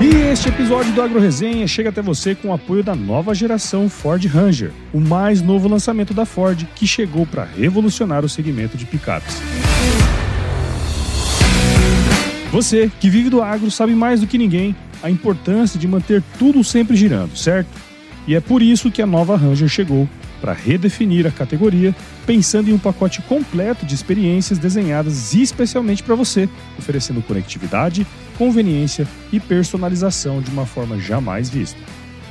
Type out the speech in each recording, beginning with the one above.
E este episódio do Agro Resenha chega até você com o apoio da nova geração Ford Ranger, o mais novo lançamento da Ford que chegou para revolucionar o segmento de picapes. Você que vive do agro sabe mais do que ninguém a importância de manter tudo sempre girando, certo? E é por isso que a nova Ranger chegou para redefinir a categoria, pensando em um pacote completo de experiências desenhadas especialmente para você, oferecendo conectividade, conveniência e personalização de uma forma jamais vista.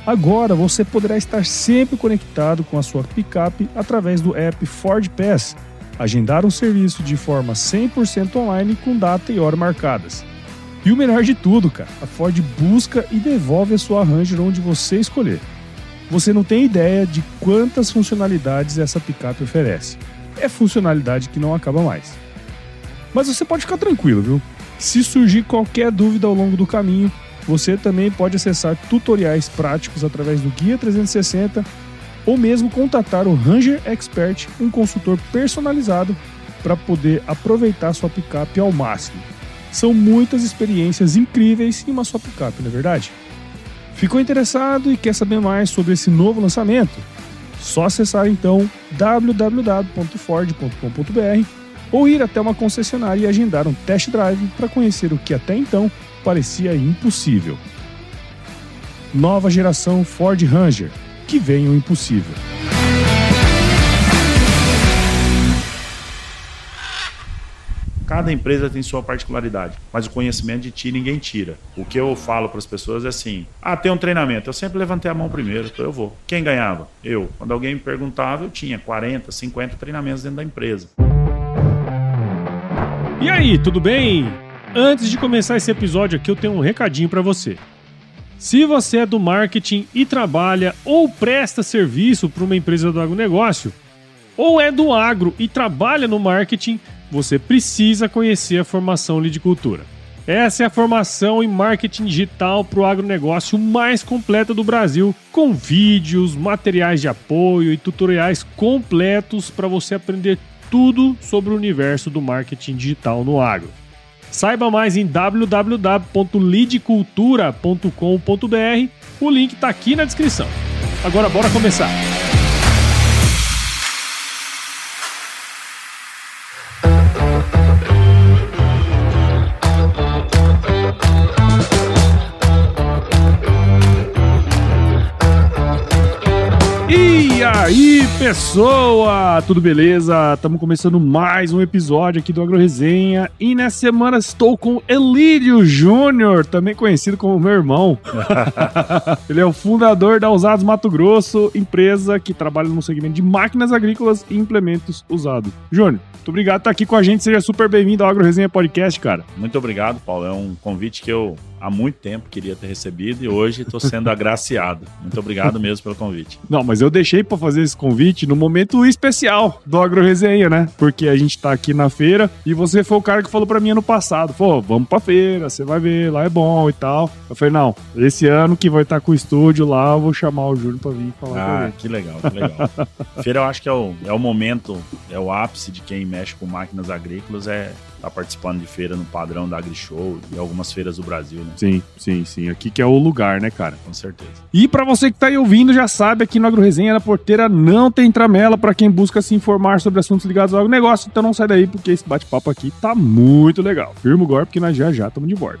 Agora você poderá estar sempre conectado com a sua picape através do app Ford Pass, agendar um serviço de forma 100% online com data e hora marcadas. E o melhor de tudo, cara, a Ford busca e devolve a sua Ranger onde você escolher. Você não tem ideia de quantas funcionalidades essa picape oferece. É funcionalidade que não acaba mais. Mas você pode ficar tranquilo, viu? Se surgir qualquer dúvida ao longo do caminho, você também pode acessar tutoriais práticos através do Guia 360 ou mesmo contatar o Ranger Expert, um consultor personalizado para poder aproveitar sua picape ao máximo. São muitas experiências incríveis em uma só picape, não é verdade? Ficou interessado e quer saber mais sobre esse novo lançamento? Só acessar então www.ford.com.br ou ir até uma concessionária e agendar um test drive para conhecer o que até então parecia impossível. Nova geração Ford Ranger, que vem o impossível. Cada empresa tem sua particularidade, mas o conhecimento de ti ninguém tira. O que eu falo para as pessoas é assim: ah, tem um treinamento. Eu sempre levantei a mão primeiro, então eu vou. Quem ganhava? Eu. Quando alguém me perguntava, eu tinha 40, 50 treinamentos dentro da empresa. E aí, tudo bem? Antes de começar esse episódio aqui, eu tenho um recadinho para você. Se você é do marketing e trabalha ou presta serviço para uma empresa do agronegócio, ou é do agro e trabalha no marketing, você precisa conhecer a formação Lidicultura. Essa é a formação em marketing digital para o agronegócio mais completa do Brasil, com vídeos, materiais de apoio e tutoriais completos para você aprender tudo sobre o universo do marketing digital no agro. Saiba mais em www.lidcultura.com.br. O link está aqui na descrição. Agora bora começar. Aí, pessoa! Tudo beleza? Estamos começando mais um episódio aqui do Agro Resenha e nessa semana estou com Elídio Júnior, também conhecido como meu irmão. Ele é o fundador da Usados Mato Grosso, empresa que trabalha no segmento de máquinas agrícolas e implementos usados. Júnior, muito obrigado por estar aqui com a gente, seja super bem-vindo ao Agro Resenha Podcast, cara. Muito obrigado, Paulo. É um convite que eu há muito tempo queria ter recebido e hoje estou sendo agraciado. Muito obrigado mesmo pelo convite. Não, mas eu deixei para fazer esse convite no momento especial do Agro Resenha, né? Porque a gente tá aqui na feira e você foi o cara que falou para mim ano passado, pô, vamos pra feira, você vai ver, lá é bom e tal. Eu falei, não, esse ano que vai estar tá com o estúdio lá, eu vou chamar o Júnior para vir falar Ah, que legal, que legal. feira eu acho que é o, é o momento, é o ápice de quem mexe com máquinas agrícolas, é tá participando de feira no padrão da AgriShow e algumas feiras do Brasil, né? Sim, sim, sim. Aqui que é o lugar, né, cara? Com certeza. E para você que tá aí ouvindo, já sabe, aqui no Agro Resenha da Porteira não tem tramela para quem busca se informar sobre assuntos ligados ao agronegócio. Então não sai daí, porque esse bate-papo aqui tá muito legal. Firma o golpe, porque nós já já estamos de bordo.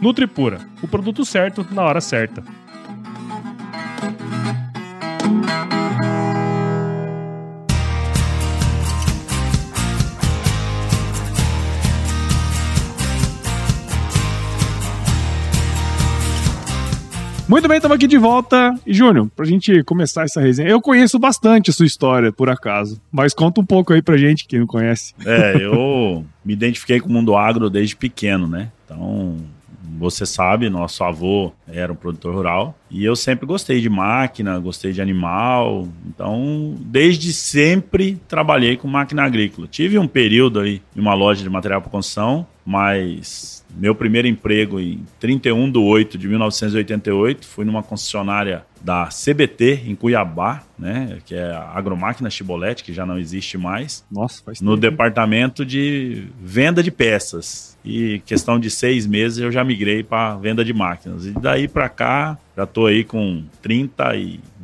Nutripura, o produto certo na hora certa. Muito bem, estamos aqui de volta. E, Júnior, pra gente começar essa resenha, eu conheço bastante a sua história, por acaso, mas conta um pouco aí pra gente, quem não conhece. É, eu me identifiquei com o mundo agro desde pequeno, né? Então, você sabe, nosso avô era um produtor rural e eu sempre gostei de máquina, gostei de animal. Então, desde sempre trabalhei com máquina agrícola. Tive um período aí em uma loja de material para construção, mas meu primeiro emprego em 31 de 8 de 1988 foi numa concessionária da CBT em Cuiabá, né, que é a Agromáquina Chibolete, que já não existe mais. Nossa, faz No tempo. departamento de venda de peças. E questão de seis meses eu já migrei para venda de máquinas. E daí para cá, já tô aí com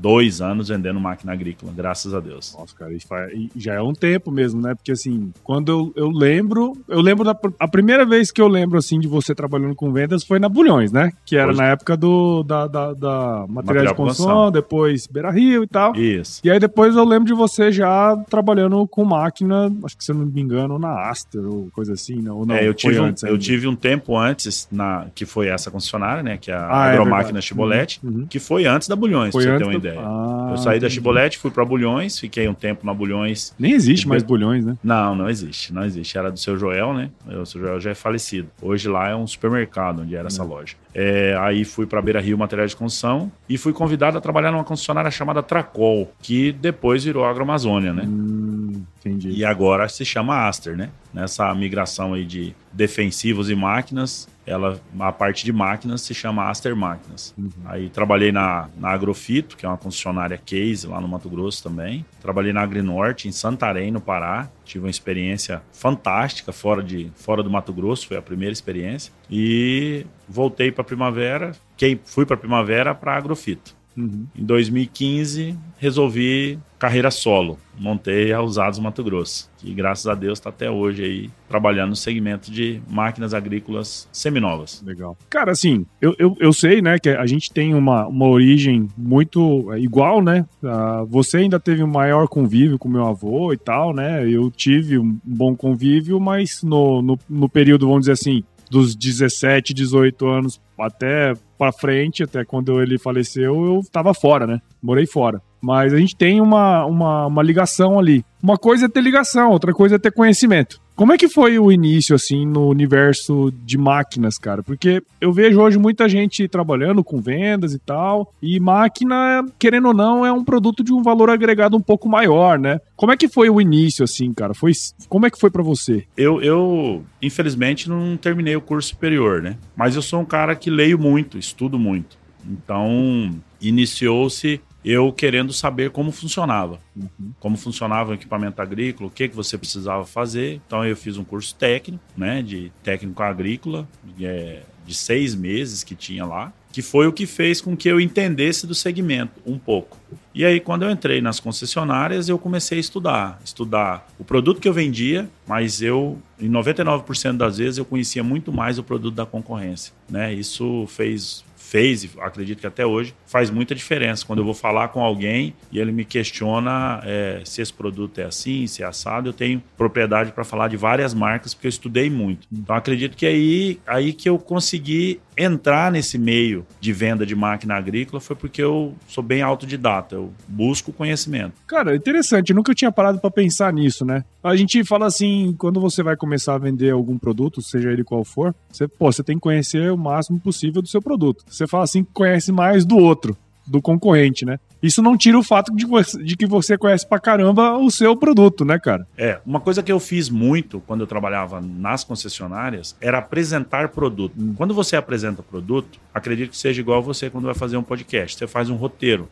32 anos vendendo máquina agrícola, graças a Deus. Nossa, cara, e e já é um tempo mesmo, né? Porque assim, quando eu, eu lembro, eu lembro da a primeira vez que eu lembro assim de você trabalhando com vendas foi na Bulhões, né? Que era Hoje- na época do da, da, da material, de construção, depois Beira Rio e tal. Isso. E aí depois eu lembro de você já trabalhando com máquina, acho que se eu não me engano, na Aster ou coisa assim, né? Ou não, é, eu tive, um, eu tive um tempo antes, na, que foi essa concessionária, né? Que é a Ah, é Agromáquina verdade. Chibolete, Uhum, uhum. que foi antes da Bulhões, Foi pra você ter uma ideia. Ah, eu saí da. Chibolete, fui pra Bulhões, fiquei um tempo na Bulhões. Nem existe mais bulhões, né? Não, não existe, não existe. Era do seu Joel, né? O seu Joel já é falecido. Hoje lá é um supermercado onde era essa loja. É, aí fui para Beira Rio Materiais de Construção e fui convidado a trabalhar numa concessionária chamada Tracol, que depois virou Agroamazônia, né? Hum, entendi. E agora se chama Aster, né? Nessa migração aí de defensivos e máquinas, ela, a parte de máquinas se chama Aster Máquinas. Uhum. Aí trabalhei na, na Agrofito, que é uma concessionária case lá no Mato Grosso também. Trabalhei na Agrinorte, em Santarém, no Pará. Tive uma experiência fantástica fora, de, fora do Mato Grosso, foi a primeira experiência. E voltei para Primavera, que fui para Primavera para Agrofito. Uhum. Em 2015, resolvi carreira solo. Montei a Usados Mato Grosso, que graças a Deus está até hoje aí trabalhando no segmento de máquinas agrícolas seminovas. Legal. Cara, assim, eu, eu, eu sei, né, que a gente tem uma, uma origem muito é, igual, né? Ah, você ainda teve um maior convívio com meu avô e tal, né? Eu tive um bom convívio, mas no, no, no período, vamos dizer assim, dos 17, 18 anos até pra frente, até quando ele faleceu, eu tava fora, né? Morei fora. Mas a gente tem uma, uma, uma ligação ali. Uma coisa é ter ligação, outra coisa é ter conhecimento. Como é que foi o início, assim, no universo de máquinas, cara? Porque eu vejo hoje muita gente trabalhando com vendas e tal, e máquina, querendo ou não, é um produto de um valor agregado um pouco maior, né? Como é que foi o início, assim, cara? Foi, como é que foi pra você? Eu, eu, infelizmente, não terminei o curso superior, né? Mas eu sou um cara que leio muito, estudo muito. Então, iniciou-se eu querendo saber como funcionava. Como funcionava o equipamento agrícola, o que, que você precisava fazer. Então, eu fiz um curso técnico, né? De técnico agrícola, de, é, de seis meses que tinha lá. Que foi o que fez com que eu entendesse do segmento um pouco. E aí, quando eu entrei nas concessionárias, eu comecei a estudar. Estudar o produto que eu vendia, mas eu, em 99% das vezes, eu conhecia muito mais o produto da concorrência. Né? Isso fez fez, acredito que até hoje, faz muita diferença. Quando eu vou falar com alguém e ele me questiona é, se esse produto é assim, se é assado, eu tenho propriedade para falar de várias marcas, porque eu estudei muito. Então acredito que aí, aí que eu consegui entrar nesse meio de venda de máquina agrícola foi porque eu sou bem autodidata, eu busco conhecimento. Cara, interessante, eu nunca tinha parado para pensar nisso, né? A gente fala assim, quando você vai começar a vender algum produto, seja ele qual for, você, pô, você tem que conhecer o máximo possível do seu produto. Você fala assim conhece mais do outro, do concorrente, né? Isso não tira o fato de, você- de que você conhece pra caramba o seu produto, né, cara? É, uma coisa que eu fiz muito quando eu trabalhava nas concessionárias era apresentar produto. Hum. Quando você apresenta produto, acredito que seja igual você quando vai fazer um podcast. Você faz um roteiro,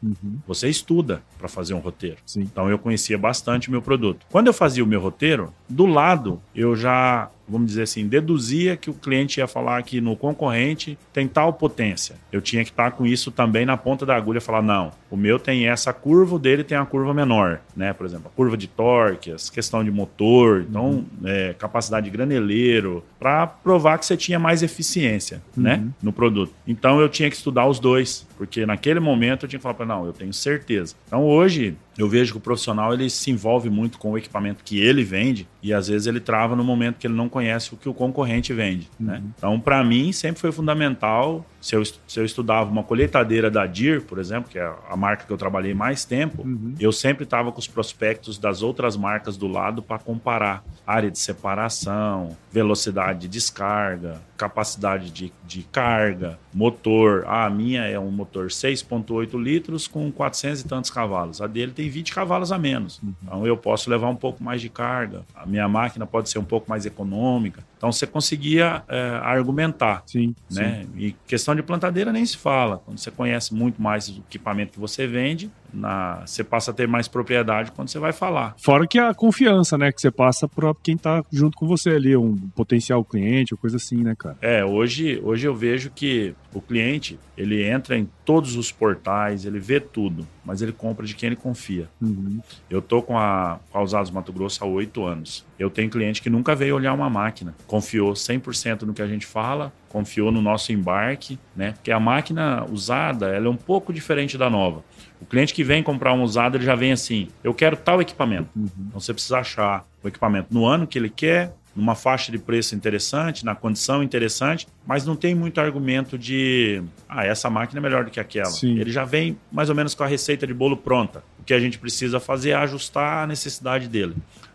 você estuda para fazer um roteiro. Sim. Então eu conhecia bastante o meu produto. Quando eu fazia o meu roteiro, do lado eu já vamos dizer assim, deduzia que o cliente ia falar que no concorrente tem tal potência. Eu tinha que estar com isso também na ponta da agulha, falar não, o meu tem essa curva, o dele tem a curva menor, né? Por exemplo, a curva de torque, a questão de motor, então uhum. é, capacidade de graneleiro, para provar que você tinha mais eficiência, né, uhum. né, no produto. Então eu tinha que estudar os dois, porque naquele momento eu tinha que falar para não, eu tenho certeza. Então hoje eu vejo que o profissional ele se envolve muito com o equipamento que ele vende e às vezes ele trava no momento que ele não conhece o que o concorrente vende. Né? Uhum. Né? Então, para mim, sempre foi fundamental. Se eu, se eu estudava uma colheitadeira da DIR, por exemplo, que é a marca que eu trabalhei mais tempo, uhum. eu sempre estava com os prospectos das outras marcas do lado para comparar área de separação, velocidade de descarga, capacidade de, de carga, motor. Ah, a minha é um motor 6,8 litros com 400 e tantos cavalos. A dele tem 20 cavalos a menos. Uhum. Então eu posso levar um pouco mais de carga. A minha máquina pode ser um pouco mais econômica. Então você conseguia é, argumentar. Sim, né? Sim. E questão de plantadeira nem se fala. Quando você conhece muito mais o equipamento que você vende, na, você passa a ter mais propriedade quando você vai falar. Fora que a confiança, né? Que você passa para quem está junto com você ali, um potencial cliente, ou coisa assim, né, cara? É, hoje, hoje eu vejo que o cliente, ele entra em todos os portais, ele vê tudo, mas ele compra de quem ele confia. Uhum. Eu tô com a, com a Usados Mato Grosso há oito anos. Eu tenho cliente que nunca veio olhar uma máquina, confiou 100% no que a gente fala, confiou no nosso embarque, né? Porque a máquina usada, ela é um pouco diferente da nova. O cliente que vem comprar um usado, ele já vem assim: eu quero tal equipamento. Uhum. Então você precisa achar o equipamento no ano que ele quer, numa faixa de preço interessante, na condição interessante, mas não tem muito argumento de, ah, essa máquina é melhor do que aquela. Sim. Ele já vem mais ou menos com a receita de bolo pronta. O que a gente precisa fazer é ajustar a necessidade dele.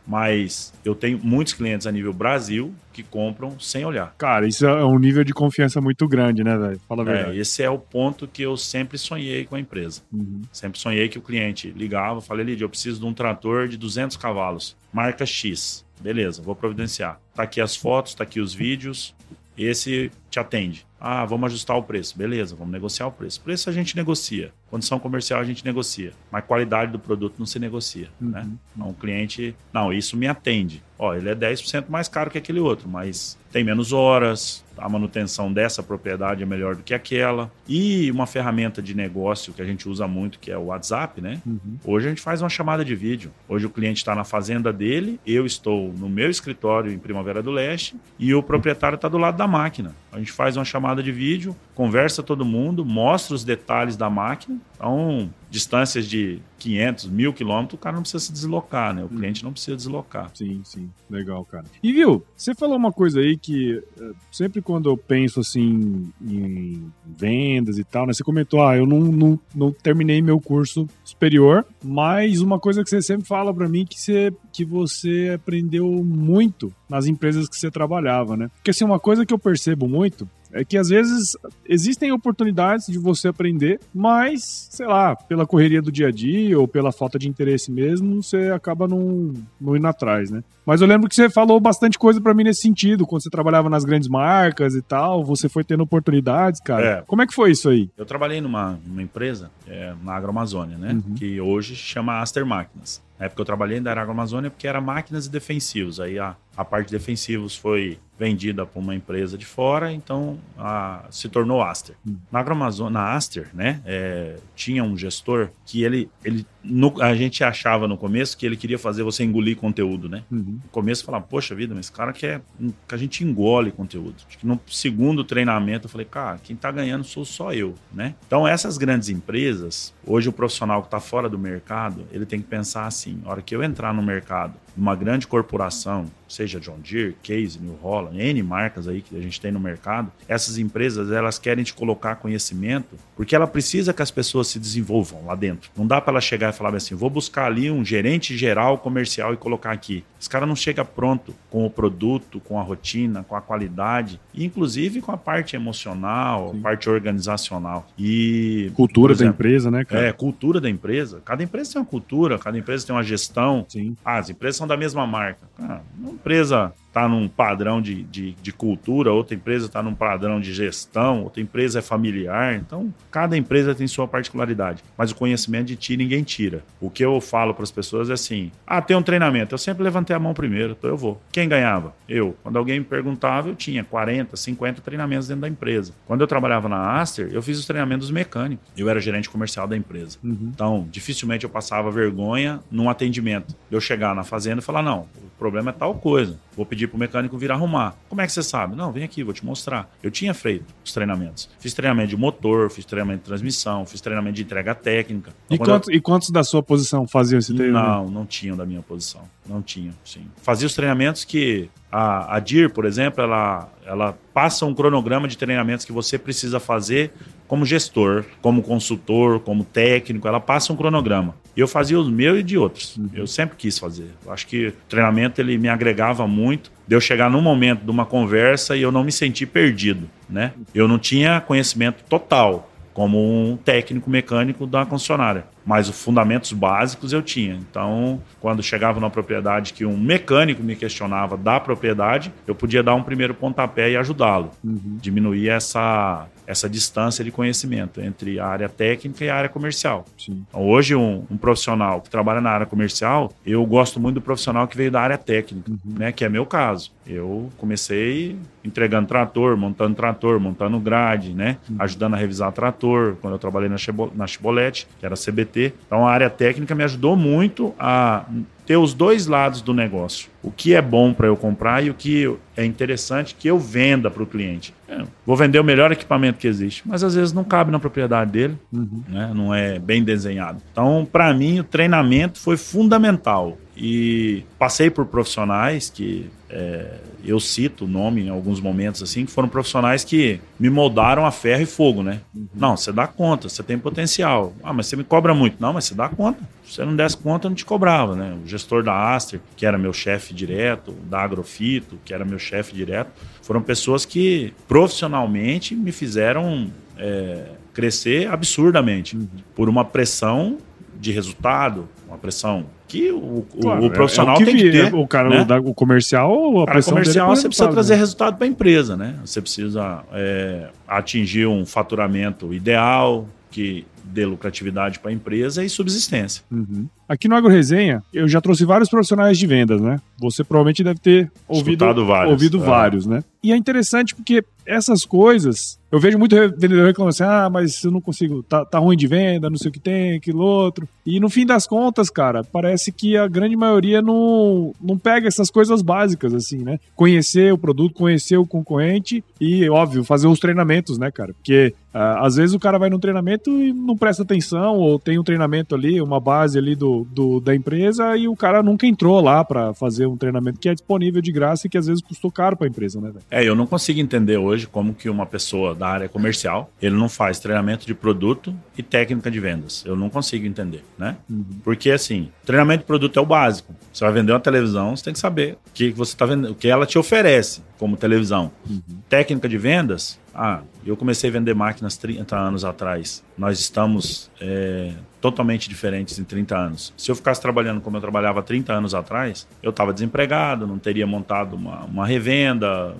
Mas eu tenho muitos clientes a nível Brasil que compram sem olhar. Cara, isso é um nível de confiança muito grande, né, velho? Fala a é, verdade. É, esse é o ponto que eu sempre sonhei com a empresa. Uhum. Sempre sonhei que o cliente ligava, falei, Lidia, eu preciso de um trator de 200 cavalos, marca X. Beleza, vou providenciar. Tá aqui as fotos, tá aqui os vídeos. Esse te atende. Ah, vamos ajustar o preço. Beleza, vamos negociar o preço. Preço a gente negocia. Condição comercial a gente negocia. Mas qualidade do produto não se negocia. Uhum. Né? Então o cliente, não, isso me atende. Ó, ele é 10% mais caro que aquele outro, mas tem menos horas, a manutenção dessa propriedade é melhor do que aquela. E uma ferramenta de negócio que a gente usa muito, que é o WhatsApp, né? Uhum. Hoje a gente faz uma chamada de vídeo. Hoje o cliente está na fazenda dele, eu estou no meu escritório em Primavera do Leste e o proprietário está do lado da máquina. A gente faz uma chamada de vídeo, conversa todo mundo, mostra os detalhes da máquina. Então, distâncias de 500, mil quilômetros, o cara não precisa se deslocar, né? O cliente não precisa deslocar. Sim, sim. Legal, cara. E viu, você falou uma coisa aí que eh, sempre quando eu penso assim em vendas e tal, né? Você comentou, ah, eu não, não, não terminei meu curso superior, mas uma coisa que você sempre fala para mim que você, que você aprendeu muito nas empresas que você trabalhava, né? Porque assim, uma coisa que eu percebo muito é que às vezes existem oportunidades de você aprender, mas, sei lá, pela correria do dia a dia ou pela falta de interesse mesmo, você acaba não, não indo atrás, né? Mas eu lembro que você falou bastante coisa para mim nesse sentido, quando você trabalhava nas grandes marcas e tal, você foi tendo oportunidades, cara. É. Como é que foi isso aí? Eu trabalhei numa, numa empresa é, na Agroamazônia, né? Uhum. Que hoje chama Aster Máquinas. Na época eu trabalhei ainda era Agroamazônia porque era máquinas e defensivos. Aí a, a parte de defensivos foi vendida para uma empresa de fora, então a, se tornou Aster. Hum. Na Agroamazônia, na Aster, né, é, tinha um gestor que ele, ele no, a gente achava no começo que ele queria fazer você engolir conteúdo, né? Uhum. No começo falava, poxa vida, mas esse cara quer que a gente engole conteúdo. No segundo treinamento eu falei, cara, quem está ganhando sou só eu, né? Então essas grandes empresas, hoje o profissional que está fora do mercado, ele tem que pensar assim, a hora que eu entrar no mercado, numa grande corporação, seja John Deere, Case, New Holland, N marcas aí que a gente tem no mercado, essas empresas elas querem te colocar conhecimento porque ela precisa que as pessoas se desenvolvam lá dentro. Não dá para ela chegar e falar assim, vou buscar ali um gerente geral comercial e colocar aqui. Esse cara não chega pronto com o produto, com a rotina, com a qualidade, e inclusive com a parte emocional, Sim. parte organizacional. E cultura exemplo, da empresa, né, cara? É, cultura da empresa. Cada empresa tem uma cultura, cada empresa tem uma gestão. Sim. Ah, as empresas são da mesma marca. Ah, uma empresa está num padrão de, de, de, cultura, outra empresa está num padrão de gestão, outra empresa é familiar. Então, cada empresa tem sua particularidade. Mas o conhecimento de ti ninguém tira. O que eu falo para as pessoas é assim: ah, tem um treinamento. Eu sempre levantei a mão primeiro, então eu vou. Quem ganhava? Eu. Quando alguém me perguntava, eu tinha 40, 50 treinamentos dentro da empresa. Quando eu trabalhava na Aster, eu fiz os treinamentos mecânicos. Eu era gerente comercial da empresa. Uhum. Então, dificilmente eu passava vergonha num atendimento. Eu chegar na fazenda e falar: não, o problema é tal coisa. Vou pedir para o mecânico vir arrumar. Como é que você sabe? Não, vem aqui, vou te mostrar. Eu tinha feito os treinamentos. Fiz treinamento de motor, fiz treinamento de transmissão, fiz treinamento de entrega técnica. Então, e, quantos, eu... e quantos da sua posição faziam esse treinamento? Não, não tinham da minha posição. Não tinham, sim. Fazia os treinamentos que a, a DIR, por exemplo, ela, ela passa um cronograma de treinamentos que você precisa fazer como gestor, como consultor, como técnico, ela passa um cronograma. Eu fazia os meus e de outros. Uhum. Eu sempre quis fazer. Eu acho que o treinamento ele me agregava muito. De eu chegar num momento de uma conversa e eu não me sentir perdido, né? Eu não tinha conhecimento total como um técnico mecânico da concessionária mas os fundamentos básicos eu tinha. Então, quando chegava na propriedade que um mecânico me questionava da propriedade, eu podia dar um primeiro pontapé e ajudá-lo, uhum. diminuir essa essa distância de conhecimento entre a área técnica e a área comercial. Então, hoje, um, um, profissional que trabalha na área comercial, eu gosto muito do profissional que veio da área técnica, uhum. né, que é meu caso. Eu comecei entregando trator, montando trator, montando grade, né, uhum. ajudando a revisar trator, quando eu trabalhei na, na Chibolete, que era CBT, então a área técnica me ajudou muito a ter os dois lados do negócio. O que é bom para eu comprar e o que é interessante que eu venda para o cliente. É, vou vender o melhor equipamento que existe, mas às vezes não cabe na propriedade dele, uhum. né? não é bem desenhado. Então, para mim, o treinamento foi fundamental. E passei por profissionais que é, eu cito o nome em alguns momentos assim, que foram profissionais que me moldaram a ferro e fogo, né? Uhum. Não, você dá conta, você tem potencial. Ah, mas você me cobra muito. Não, mas você dá conta. Se você não desse conta, eu não te cobrava, né? O gestor da Aster, que era meu chefe direto, da Agrofito, que era meu chefe direto, foram pessoas que profissionalmente me fizeram é, crescer absurdamente uhum. por uma pressão de resultado, uma pressão que o, claro, o profissional é, é o que tem que ter. O cara né? o comercial, a cara comercial, é você precisa trazer né? resultado para a empresa, né? Você precisa é, atingir um faturamento ideal que dê lucratividade para a empresa e subsistência. Uhum. Aqui no Agro Resenha, eu já trouxe vários profissionais de vendas, né? Você provavelmente deve ter ouvido vários, ouvido é. vários né? E é interessante porque essas coisas, eu vejo muito vendedor reclamando assim, ah, mas eu não consigo, tá, tá ruim de venda, não sei o que tem, aquilo outro. E no fim das contas, cara, parece que a grande maioria não, não pega essas coisas básicas, assim, né? Conhecer o produto, conhecer o concorrente e, óbvio, fazer os treinamentos, né, cara? Porque uh, às vezes o cara vai num treinamento e não presta atenção, ou tem um treinamento ali, uma base ali do, do da empresa, e o cara nunca entrou lá para fazer um treinamento que é disponível de graça e que às vezes custou caro para a empresa, né, velho? É, eu não consigo entender hoje como que uma pessoa da área comercial, ele não faz treinamento de produto e técnica de vendas. Eu não consigo entender, né? Uhum. Porque assim, treinamento de produto é o básico. Você vai vender uma televisão, você tem que saber o que você está vendendo, o que ela te oferece como televisão. Uhum. Técnica de vendas, ah, eu comecei a vender máquinas 30 anos atrás. Nós estamos é, totalmente diferentes em 30 anos. Se eu ficasse trabalhando como eu trabalhava 30 anos atrás, eu estava desempregado, não teria montado uma, uma revenda,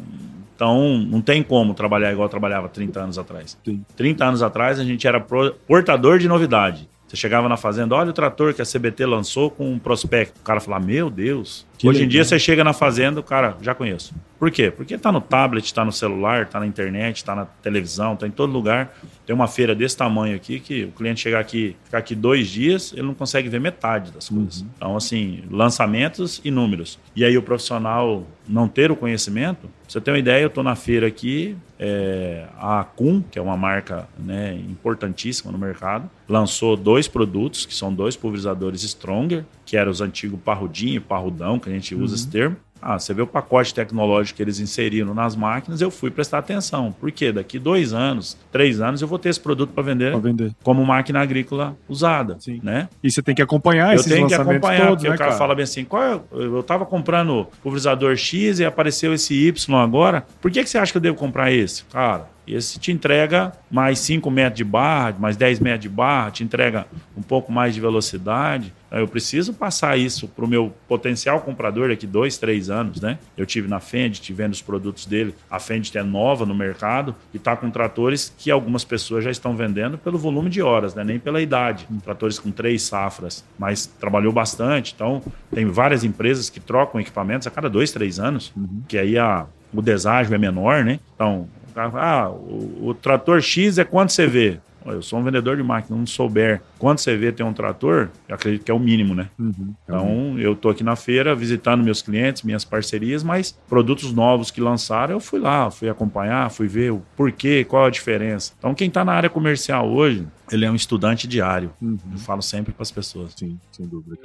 então, não tem como trabalhar igual eu trabalhava 30 anos atrás. Sim. 30 anos atrás, a gente era portador de novidade. Você chegava na fazenda, olha o trator que a CBT lançou com um prospecto. O cara falava, meu Deus. Que Hoje legal. em dia, você chega na fazenda, o cara, já conheço. Por quê? Porque está no tablet, está no celular, está na internet, está na televisão, está em todo lugar. Tem uma feira desse tamanho aqui que o cliente chegar aqui, ficar aqui dois dias, ele não consegue ver metade das coisas. Uhum. Então, assim, lançamentos e números. E aí o profissional não ter o conhecimento, pra você ter uma ideia, eu estou na feira aqui, é, a Acum, que é uma marca né, importantíssima no mercado, lançou dois produtos, que são dois pulverizadores Stronger, que eram os antigos parrudinho e parrudão, que a gente usa uhum. esse termo. Ah, você vê o pacote tecnológico que eles inseriram nas máquinas, eu fui prestar atenção. Por quê? Daqui dois anos, três anos, eu vou ter esse produto para vender, vender, como máquina agrícola usada. Sim. Né? E você tem que acompanhar eu esses tenho que acompanhar, todos, porque né, o cara, cara, fala bem assim, qual é, eu estava comprando pulverizador X e apareceu esse Y agora, por que, que você acha que eu devo comprar esse? Cara, Esse te entrega mais 5 metros de barra, mais 10 metros de barra, te entrega um pouco mais de velocidade. Eu preciso passar isso para o meu potencial comprador daqui dois, três anos, né? Eu tive na Fendt, vendo os produtos dele. A Fendt é nova no mercado e está com tratores que algumas pessoas já estão vendendo pelo volume de horas, né? Nem pela idade. Tratores com três safras, mas trabalhou bastante. Então, tem várias empresas que trocam equipamentos a cada dois, três anos, uhum. que aí a, o deságio é menor, né? Então, ah, o, o trator X é quanto você vê? Eu sou um vendedor de máquina, não souber quanto você vê tem um trator, eu acredito que é o mínimo, né? Uhum, então, eu estou aqui na feira visitando meus clientes, minhas parcerias, mas produtos novos que lançaram, eu fui lá, fui acompanhar, fui ver o porquê, qual a diferença. Então, quem está na área comercial hoje, ele é um estudante diário. Uhum. Eu falo sempre para as pessoas. Sim, sem dúvida.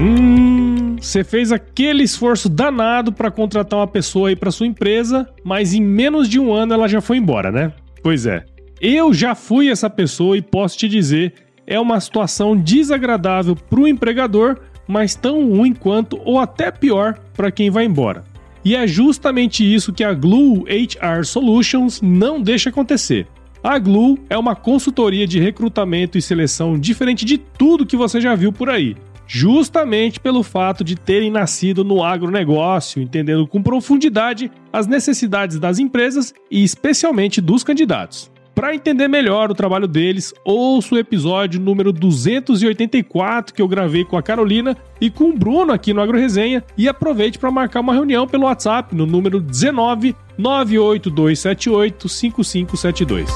Hum, você fez aquele esforço danado para contratar uma pessoa aí para sua empresa, mas em menos de um ano ela já foi embora, né? Pois é. Eu já fui essa pessoa e posso te dizer, é uma situação desagradável para o empregador, mas tão ruim quanto ou até pior para quem vai embora. E é justamente isso que a Glue HR Solutions não deixa acontecer. A Glue é uma consultoria de recrutamento e seleção diferente de tudo que você já viu por aí justamente pelo fato de terem nascido no agronegócio, entendendo com profundidade as necessidades das empresas e especialmente dos candidatos. Para entender melhor o trabalho deles, ouça o episódio número 284 que eu gravei com a Carolina e com o Bruno aqui no AgroResenha e aproveite para marcar uma reunião pelo WhatsApp no número 19 98278 5572.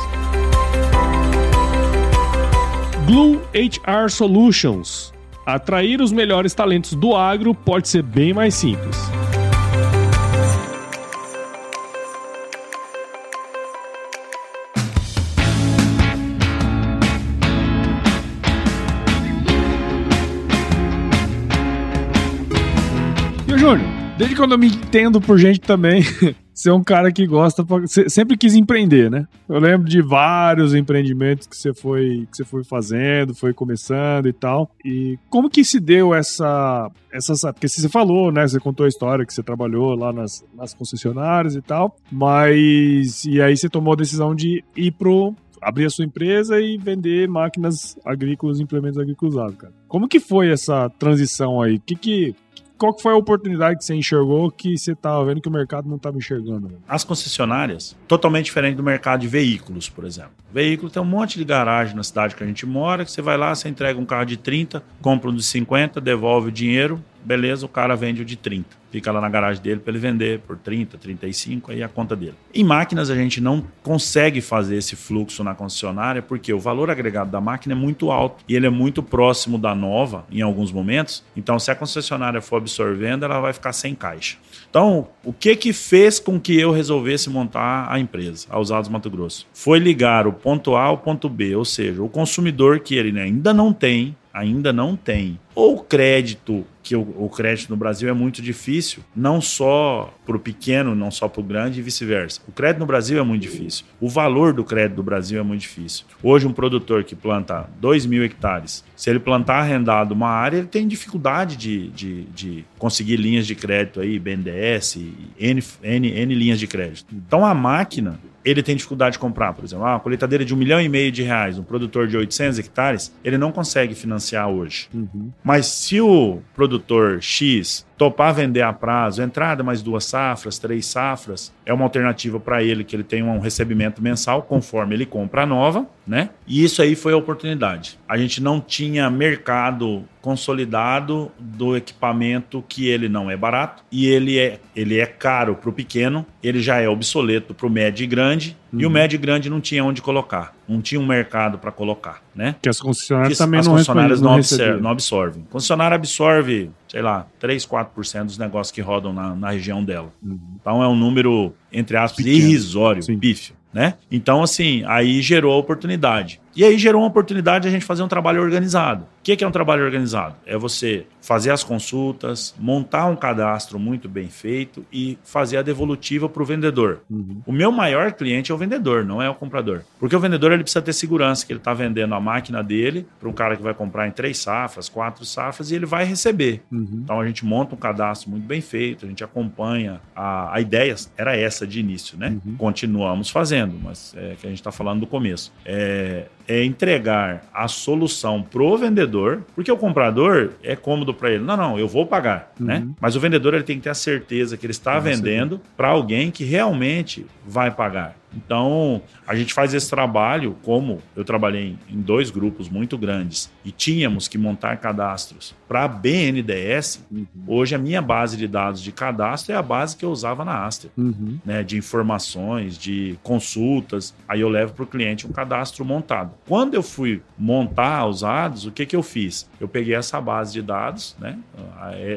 Glue HR Solutions Atrair os melhores talentos do agro pode ser bem mais simples. Desde quando eu me entendo por gente também, é um cara que gosta, você sempre quis empreender, né? Eu lembro de vários empreendimentos que você foi, que você foi fazendo, foi começando e tal. E como que se deu essa, essa, porque você falou, né? Você contou a história que você trabalhou lá nas, nas concessionárias e tal, mas e aí você tomou a decisão de ir pro abrir a sua empresa e vender máquinas agrícolas, implementos agrícolas cara. Como que foi essa transição aí? Que que qual que foi a oportunidade que você enxergou que você estava vendo que o mercado não estava enxergando? As concessionárias, totalmente diferente do mercado de veículos, por exemplo. Veículo tem um monte de garagem na cidade que a gente mora, que você vai lá, você entrega um carro de 30, compra um de 50, devolve o dinheiro, beleza, o cara vende o de 30 fica lá na garagem dele para ele vender por 30, 35, aí a conta dele. Em máquinas a gente não consegue fazer esse fluxo na concessionária porque o valor agregado da máquina é muito alto e ele é muito próximo da nova em alguns momentos. Então, se a concessionária for absorvendo, ela vai ficar sem caixa. Então, o que que fez com que eu resolvesse montar a empresa, a Usados Mato Grosso? Foi ligar o ponto A ao ponto B, ou seja, o consumidor que ele ainda não tem, ainda não tem, ou crédito que o, o, crédito no Brasil é muito difícil, não só para o pequeno, não só para o grande e vice-versa. O crédito no Brasil é muito difícil. O valor do crédito do Brasil é muito difícil. Hoje, um produtor que planta 2 mil hectares, se ele plantar arrendado uma área, ele tem dificuldade de, de, de conseguir linhas de crédito aí, BNDES, N, N, N linhas de crédito. Então, a máquina, ele tem dificuldade de comprar, por exemplo, uma colheitadeira de um milhão e meio de reais, um produtor de 800 hectares, ele não consegue financiar hoje. Uhum. Mas se o produtor X topar vender a prazo, entrada mais duas safras, três safras, é uma alternativa para ele que ele tem um recebimento mensal conforme ele compra a nova, né? E isso aí foi a oportunidade. A gente não tinha mercado consolidado do equipamento que ele não é barato e ele é, ele é caro para o pequeno, ele já é obsoleto para o médio e grande uhum. e o uhum. médio e grande não tinha onde colocar, não tinha um mercado para colocar, né? Que as concessionárias que também as não, concessionárias não, não, não absorvem. Concessionária absorve, sei lá, 3, 4% dos negócios que rodam na, na região dela. Uhum. Então é um número, entre aspas, Pequeno. irrisório, Sim. pífio né? Então, assim, aí gerou a oportunidade. E aí gerou uma oportunidade de a gente fazer um trabalho organizado. O que é um trabalho organizado? É você fazer as consultas, montar um cadastro muito bem feito e fazer a devolutiva para o vendedor. Uhum. O meu maior cliente é o vendedor, não é o comprador. Porque o vendedor ele precisa ter segurança que ele está vendendo a máquina dele para um cara que vai comprar em três safras, quatro safras e ele vai receber. Uhum. Então a gente monta um cadastro muito bem feito, a gente acompanha. A, a ideia era essa de início, né? Uhum. Continuamos fazendo, mas é que a gente está falando do começo. É, é entregar a solução pro vendedor, porque o comprador é cômodo para ele. Não, não, eu vou pagar, né? uhum. né? Mas o vendedor ele tem que ter a certeza que ele está vendendo para alguém que realmente vai pagar. Então, a gente faz esse trabalho, como eu trabalhei em dois grupos muito grandes e tínhamos que montar cadastros para a BNDES, uhum. hoje a minha base de dados de cadastro é a base que eu usava na Aster, uhum. né, de informações, de consultas. Aí eu levo para o cliente um cadastro montado. Quando eu fui montar os dados, o que, que eu fiz? Eu peguei essa base de dados, né,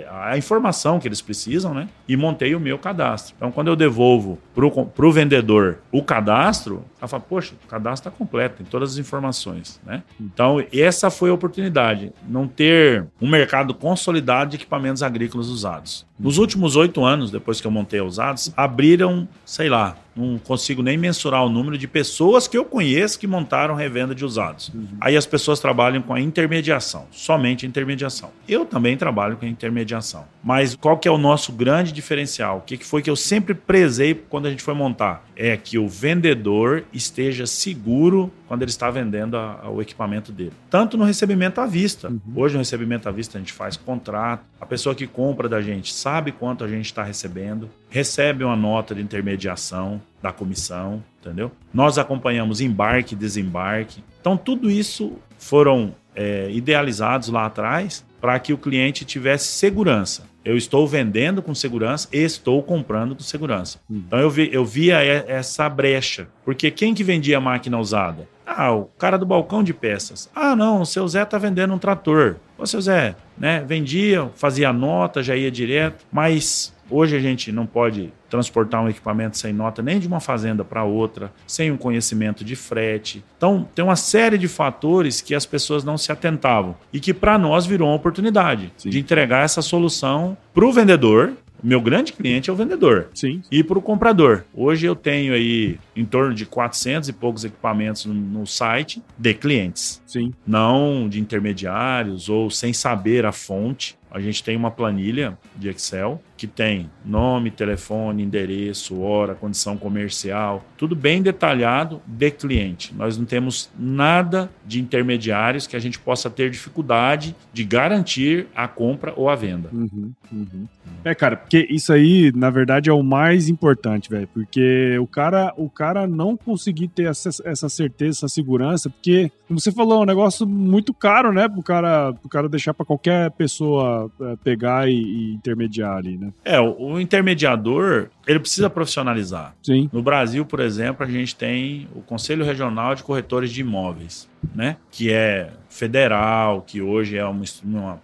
a, a informação que eles precisam, né, e montei o meu cadastro. Então, quando eu devolvo para o vendedor o cadastro, ela fala, poxa, o cadastro está completo, tem todas as informações, né? Então, essa foi a oportunidade, não ter um mercado consolidado de equipamentos agrícolas usados. Nos últimos oito anos, depois que eu montei a Usados, abriram, sei lá, não consigo nem mensurar o número de pessoas que eu conheço que montaram revenda de usados. Uhum. Aí as pessoas trabalham com a intermediação, somente intermediação. Eu também trabalho com a intermediação. Mas qual que é o nosso grande diferencial? O que foi que eu sempre prezei quando a gente foi montar? É que o vendedor esteja seguro quando ele está vendendo a, a, o equipamento dele. Tanto no recebimento à vista. Uhum. Hoje no recebimento à vista a gente faz contrato. A pessoa que compra da gente sabe quanto a gente está recebendo, recebe uma nota de intermediação da comissão, entendeu? Nós acompanhamos embarque e desembarque. Então tudo isso foram é, idealizados lá atrás para que o cliente tivesse segurança. Eu estou vendendo com segurança e estou comprando com segurança. Uhum. Então eu, vi, eu via essa brecha. Porque quem que vendia máquina usada? Ah, o cara do balcão de peças. Ah, não, o seu Zé tá vendendo um trator. Ô, seu Zé, né? Vendia, fazia nota, já ia direto, mas hoje a gente não pode transportar um equipamento sem nota nem de uma fazenda para outra, sem um conhecimento de frete. Então, tem uma série de fatores que as pessoas não se atentavam e que para nós virou uma oportunidade Sim. de entregar essa solução para o vendedor meu grande cliente é o vendedor. Sim. E para o comprador. Hoje eu tenho aí em torno de 400 e poucos equipamentos no, no, site de clientes. Sim. Não de intermediários ou sem saber a fonte. A gente tem uma planilha de Excel que tem nome, telefone, endereço, hora, condição comercial, tudo bem detalhado de cliente. Nós não temos nada de intermediários que a gente possa ter dificuldade de garantir a compra ou a venda. Uhum, uhum. É, cara, porque isso aí, na verdade, é o mais importante, velho. Porque o cara, o cara não conseguir ter essa, essa certeza, essa segurança, porque, como você falou, é um negócio muito caro, né? Pro cara, pro cara deixar para qualquer pessoa é, pegar e, e intermediar ali, né? É, o, o, intermediador, ele precisa profissionalizar. Sim. No Brasil, por exemplo, a gente tem o Conselho Regional de Corretores de Imóveis, né? Que é federal, que hoje é uma, uma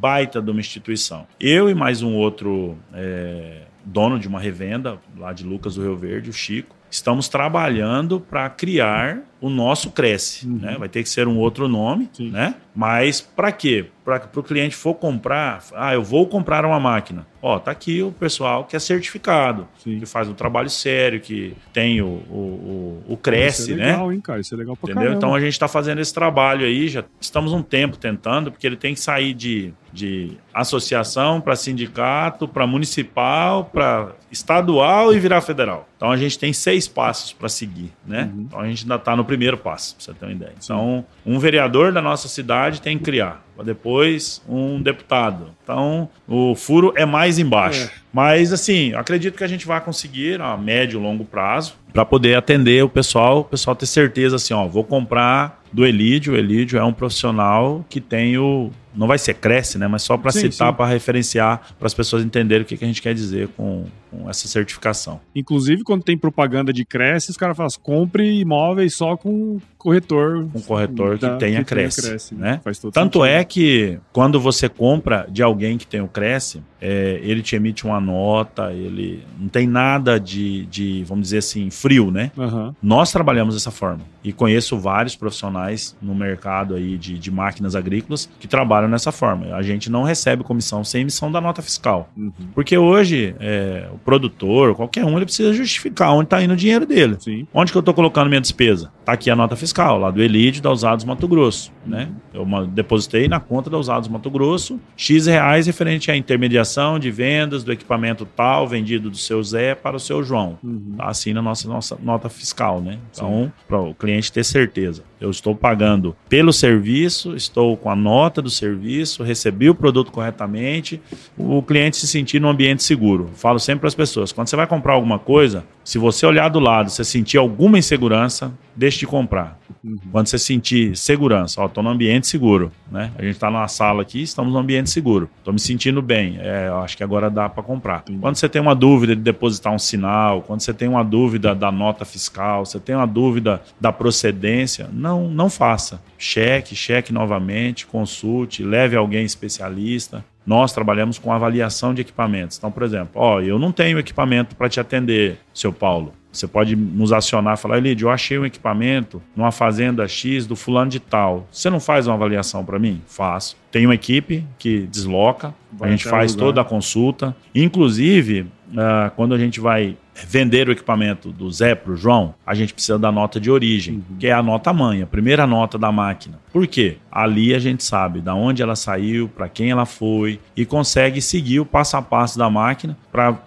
baita de uma instituição. Eu e mais um outro é, dono de uma revenda lá de Lucas do Rio Verde, o Chico, estamos trabalhando para criar o nosso Cresce. Uhum. Né? Vai ter que ser um outro nome, Sim. né? Mas para quê? Para que o cliente for comprar, ah, eu vou comprar uma máquina. Ó, tá aqui o pessoal que é certificado, Sim. que faz um trabalho sério, que tem o, o, o, o Cresce, Isso é legal, né? Hein, cara? Isso é legal pra Entendeu? Caramba. Então a gente está fazendo esse trabalho aí, já estamos um tempo tentando, porque ele tem que sair de, de associação para sindicato, para municipal, para estadual e virar federal. Então a gente tem seis passos para seguir, né? Uhum. Então a gente ainda está no primeiro passo, para você ter uma ideia. Então, um vereador da nossa cidade tem que criar, para depois um deputado. Então, o furo é mais embaixo. É. Mas, assim, acredito que a gente vai conseguir a médio e longo prazo para poder atender o pessoal, o pessoal ter certeza assim, ó, vou comprar do Elídio. O Elídio é um profissional que tem o não vai ser cresce, né? Mas só para citar, para referenciar, para as pessoas entenderem o que, que a gente quer dizer com, com essa certificação. Inclusive, quando tem propaganda de Cresce, os caras falam, compre imóveis só com corretor. Um corretor da, que tenha que Cresce. Tenha cresce né? Tanto sentido. é que quando você compra de alguém que tem o Cresce, é, ele te emite uma nota, ele não tem nada de, de vamos dizer assim, frio, né? Uhum. Nós trabalhamos dessa forma. E conheço vários profissionais no mercado aí de, de máquinas agrícolas que trabalham nessa forma. A gente não recebe comissão sem emissão da nota fiscal. Uhum. Porque hoje, é, o produtor, qualquer um, ele precisa justificar onde está indo o dinheiro dele. Sim. Onde que eu estou colocando minha despesa? Está aqui a nota fiscal, lá do Elite da Usados Mato Grosso. Né? Eu depositei na conta da Usados Mato Grosso X reais referente à intermediação de vendas do equipamento tal vendido do seu Zé para o seu João. Uhum. Tá assim na nossa, nossa nota fiscal, né? Então, para o cliente ter certeza. Eu estou pagando pelo serviço, estou com a nota do serviço, recebi o produto corretamente, o cliente se sentir num ambiente seguro. Falo sempre para as pessoas: quando você vai comprar alguma coisa, se você olhar do lado, você sentir alguma insegurança, deixe de comprar. Uhum. Quando você sentir segurança, ó, estou num ambiente seguro, né? A gente está numa sala aqui, estamos num ambiente seguro. Estou me sentindo bem. É, acho que agora dá para comprar. Uhum. Quando você tem uma dúvida de depositar um sinal, quando você tem uma dúvida da nota fiscal, você tem uma dúvida da procedência, não, não faça. Cheque, cheque novamente, consulte, leve alguém especialista. Nós trabalhamos com avaliação de equipamentos. Então, por exemplo, ó, eu não tenho equipamento para te atender, seu Paulo. Você pode nos acionar e falar, Elidio, eu achei um equipamento numa fazenda X do fulano de tal. Você não faz uma avaliação para mim? Faço. Tem uma equipe que desloca, vai a gente faz toda a consulta. Inclusive, uh, quando a gente vai vender o equipamento do Zé para o João, a gente precisa da nota de origem, uhum. que é a nota mãe, a primeira nota da máquina. Por quê? Ali a gente sabe da onde ela saiu, para quem ela foi e consegue seguir o passo a passo da máquina para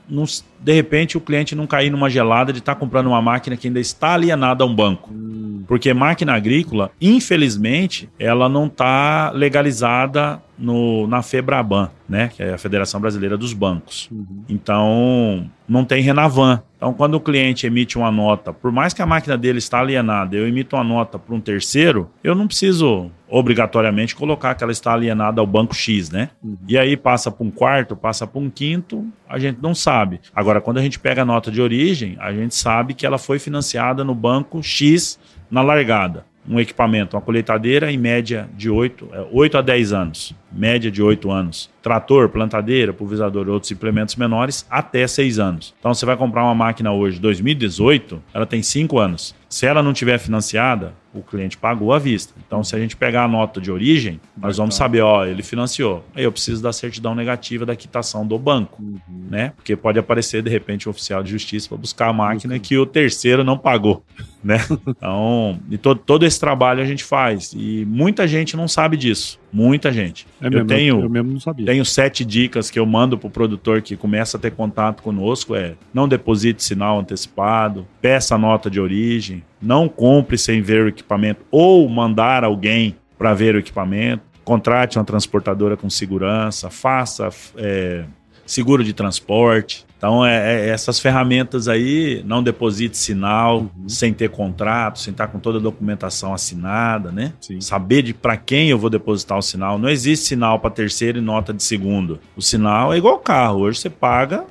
de repente o cliente não cair numa gelada de estar tá comprando uma máquina que ainda está alienada a um banco. Uhum. Porque máquina agrícola, infelizmente, ela não está legalizada no, na FEBRABAN, né, que é a Federação Brasileira dos Bancos. Uhum. Então, não tem Renavan. Então, quando o cliente emite uma nota, por mais que a máquina dele está alienada, eu emito uma nota para um terceiro, eu não preciso obrigatoriamente colocar que ela está alienada ao banco X, né? Uhum. E aí passa para um quarto, passa para um quinto, a gente não sabe. Agora, quando a gente pega a nota de origem, a gente sabe que ela foi financiada no banco X na largada um equipamento, uma colheitadeira, em média de 8, 8 é, a 10 anos. Média de 8 anos. Trator, plantadeira, pulverizador outros implementos menores, até 6 anos. Então, você vai comprar uma máquina hoje, 2018, ela tem 5 anos. Se ela não tiver financiada, o cliente pagou à vista. Então, se a gente pegar a nota de origem, nós vamos saber, ó, ele financiou. Aí eu preciso da certidão negativa da quitação do banco, uhum. né? Porque pode aparecer, de repente, um oficial de justiça para buscar a máquina uhum. que o terceiro não pagou, né? Então, e todo, todo esse trabalho a gente faz. E muita gente não sabe disso. Muita gente. É eu mesmo, tenho, eu mesmo não sabia. Tenho sete dicas que eu mando para o produtor que começa a ter contato conosco. É não deposite sinal antecipado, peça nota de origem, não compre sem ver o equipamento ou mandar alguém para ver o equipamento, contrate uma transportadora com segurança, faça é, seguro de transporte. Então, é, é, essas ferramentas aí, não deposite sinal uhum. sem ter contrato, sem estar com toda a documentação assinada, né? Sim. Saber de para quem eu vou depositar o sinal. Não existe sinal para terceiro e nota de segundo. O sinal é igual carro. Hoje você paga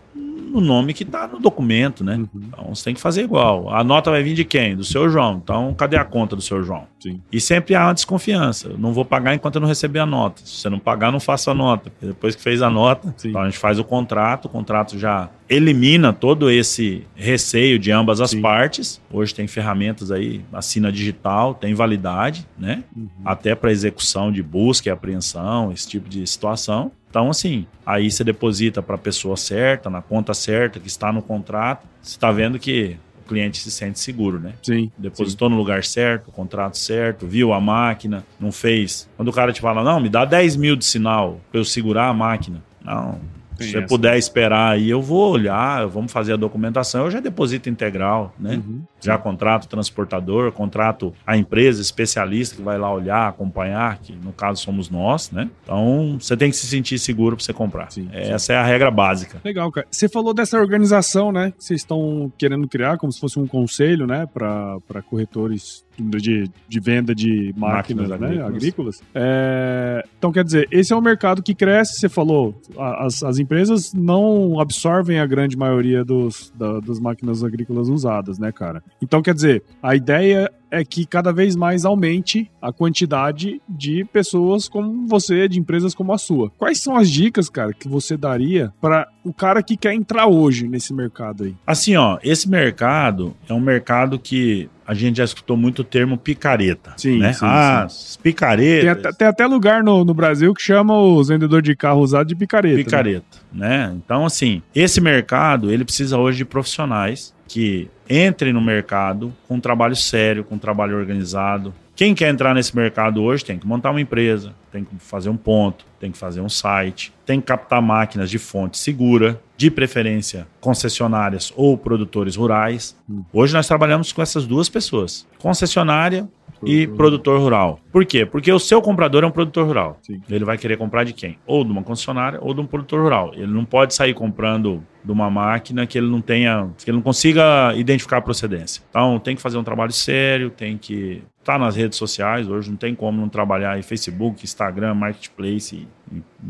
no nome que está no documento, né? Uhum. Então você tem que fazer igual. A nota vai vir de quem? Do seu João. Então, cadê a conta do seu João? Sim. E sempre há uma desconfiança. Eu não vou pagar enquanto eu não receber a nota. Se você não pagar, não faço a nota. depois que fez a nota, então a gente faz o contrato, o contrato já elimina todo esse receio de ambas as Sim. partes. Hoje tem ferramentas aí, assina digital, tem validade, né? Uhum. Até para execução de busca e apreensão, esse tipo de situação. Então, assim, aí você deposita para a pessoa certa, na conta certa, que está no contrato. Você está vendo que o cliente se sente seguro, né? Sim. Depositou sim. no lugar certo, o contrato certo, viu a máquina, não fez. Quando o cara te fala, não, me dá 10 mil de sinal para eu segurar a máquina. Não, se você puder esperar aí, eu vou olhar, vamos fazer a documentação, eu já deposito integral, né? Uhum. Já contrato o transportador, contrato a empresa especialista que vai lá olhar, acompanhar, que no caso somos nós, né? Então, você tem que se sentir seguro para você comprar. Sim, Essa sim. é a regra básica. Legal, cara. Você falou dessa organização, né, que vocês estão querendo criar, como se fosse um conselho, né, para corretores de, de venda de máquinas, máquinas né, agrícolas. É, então, quer dizer, esse é um mercado que cresce, você falou, as, as empresas não absorvem a grande maioria dos, da, das máquinas agrícolas usadas, né, cara? Então, quer dizer, a ideia é que cada vez mais aumente a quantidade de pessoas como você, de empresas como a sua. Quais são as dicas, cara, que você daria para o cara que quer entrar hoje nesse mercado aí? Assim, ó, esse mercado é um mercado que a gente já escutou muito o termo picareta. Sim, né? sim Ah, sim. picareta. Tem até, tem até lugar no, no, Brasil que chama os vendedores de carro usado de picareta. Né? Picareta, né? né? Então, assim, esse mercado, ele precisa hoje de profissionais que entrem no mercado com um trabalho sério, com um trabalho organizado. Quem quer entrar nesse mercado hoje tem que montar uma empresa, tem que fazer um ponto, tem que fazer um site, tem que captar máquinas de fonte segura, de preferência concessionárias ou produtores rurais. Hum. Hoje nós trabalhamos com essas duas pessoas: concessionária e produtor rural. Por quê? Porque o seu comprador é um produtor rural. Sim. Ele vai querer comprar de quem? Ou de uma concessionária ou de um produtor rural. Ele não pode sair comprando de uma máquina que ele não tenha, que ele não consiga identificar a procedência. Então tem que fazer um trabalho sério, tem que estar tá nas redes sociais. Hoje não tem como não trabalhar em Facebook, Instagram, Marketplace,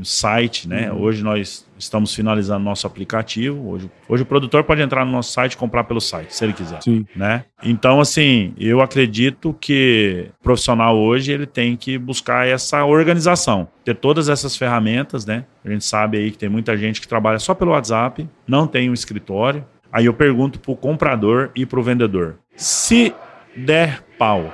site, né? Uhum. Hoje nós estamos finalizando nosso aplicativo. Hoje, hoje o produtor pode entrar no nosso site e comprar pelo site, se ele quiser, Sim. né? Então assim, eu acredito que o profissional hoje ele tem que buscar essa organização, ter todas essas ferramentas, né? A gente sabe aí que tem muita gente que trabalha só pelo WhatsApp, não tem um escritório. Aí eu pergunto para o comprador e para o vendedor: se der pau,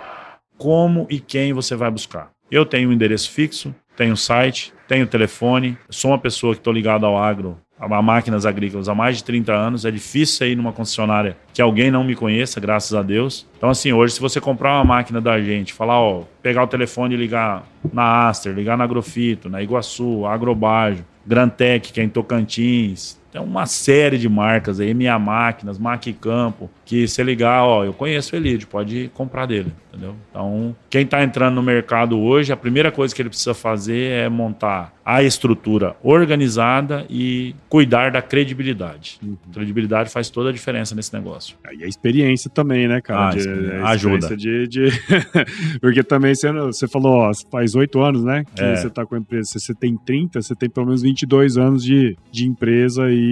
como e quem você vai buscar? Eu tenho um endereço fixo, tenho site, tenho telefone, sou uma pessoa que estou ligado ao agro, a máquinas agrícolas há mais de 30 anos. É difícil ir numa concessionária que alguém não me conheça, graças a Deus. Então, assim, hoje, se você comprar uma máquina da gente, falar, ó, pegar o telefone e ligar na Aster, ligar na Agrofito, na Iguaçu, Agrobajo, Grantec, que é em Tocantins, tem uma série de marcas aí, Minha Máquinas, Campo, que se ligar, ó, eu conheço o Elide, pode comprar dele, entendeu? Então, quem está entrando no mercado hoje, a primeira coisa que ele precisa fazer é montar a estrutura organizada e cuidar da credibilidade. Uhum. Credibilidade faz toda a diferença nesse negócio. E a experiência também, né, cara? Ah, de, a ajuda. De, de... Porque também você, você falou, ó, faz oito anos, né, que é. você está com a empresa. Você tem 30, você tem pelo menos 22 anos de, de empresa e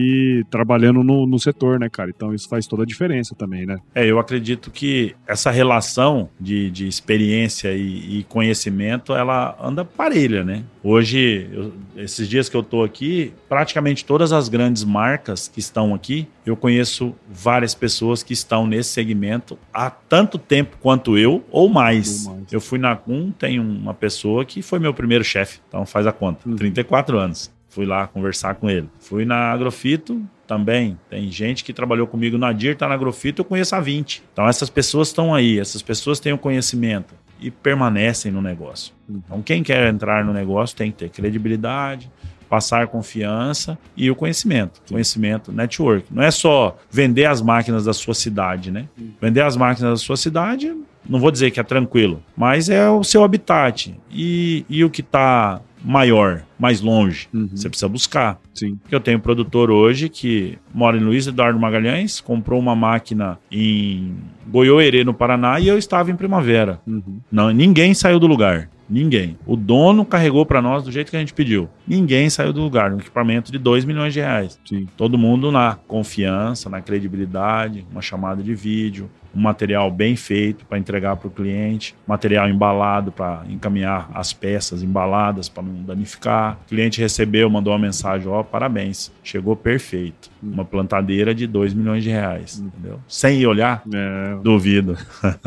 trabalhando no, no setor, né, cara? Então isso faz toda a diferença também, né? É, eu acredito que essa relação de, de experiência e, e conhecimento, ela anda parelha, né? Hoje, eu, esses dias que eu tô aqui, praticamente todas as grandes marcas que estão aqui, eu conheço várias pessoas que estão nesse segmento há tanto tempo quanto eu, ou mais. Ou mais. Eu fui na CUM, tem uma pessoa que foi meu primeiro chefe, então faz a conta, uhum. 34 anos. Fui lá conversar com ele. Fui na Agrofito também. Tem gente que trabalhou comigo na DIR, tá na Agrofito, eu conheço há 20. Então essas pessoas estão aí, essas pessoas têm o conhecimento e permanecem no negócio. Então quem quer entrar no negócio tem que ter credibilidade, passar confiança e o conhecimento. Conhecimento, network. Não é só vender as máquinas da sua cidade, né? Vender as máquinas da sua cidade, não vou dizer que é tranquilo, mas é o seu habitat. E, e o que está maior, mais longe. Uhum. Você precisa buscar. Sim. Eu tenho um produtor hoje que mora em Luiz Eduardo Magalhães, comprou uma máquina em Goiôerê, no Paraná, e eu estava em Primavera. Uhum. Não, ninguém saiu do lugar. Ninguém. O dono carregou para nós do jeito que a gente pediu. Ninguém saiu do lugar. Um equipamento de 2 milhões de reais. Sim. Todo mundo na confiança, na credibilidade, uma chamada de vídeo, um material bem feito para entregar para o cliente, material embalado para encaminhar as peças embaladas para não danificar. O cliente recebeu, mandou uma mensagem: ó, oh, parabéns, chegou perfeito. Uma plantadeira de 2 milhões de reais, entendeu? Sem ir olhar, é... duvido.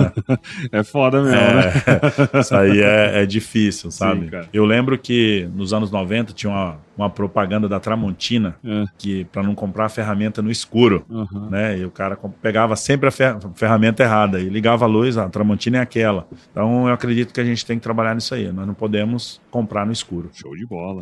é foda mesmo, é, né? Isso aí é, é difícil, sabe? Sim, Eu lembro que nos anos 90 tinha uma uma propaganda da Tramontina é. que para não comprar a ferramenta no escuro, uhum. né? E o cara pegava sempre a ferramenta errada e ligava a luz, a Tramontina é aquela. Então eu acredito que a gente tem que trabalhar nisso aí. Nós não podemos comprar no escuro. Show de bola.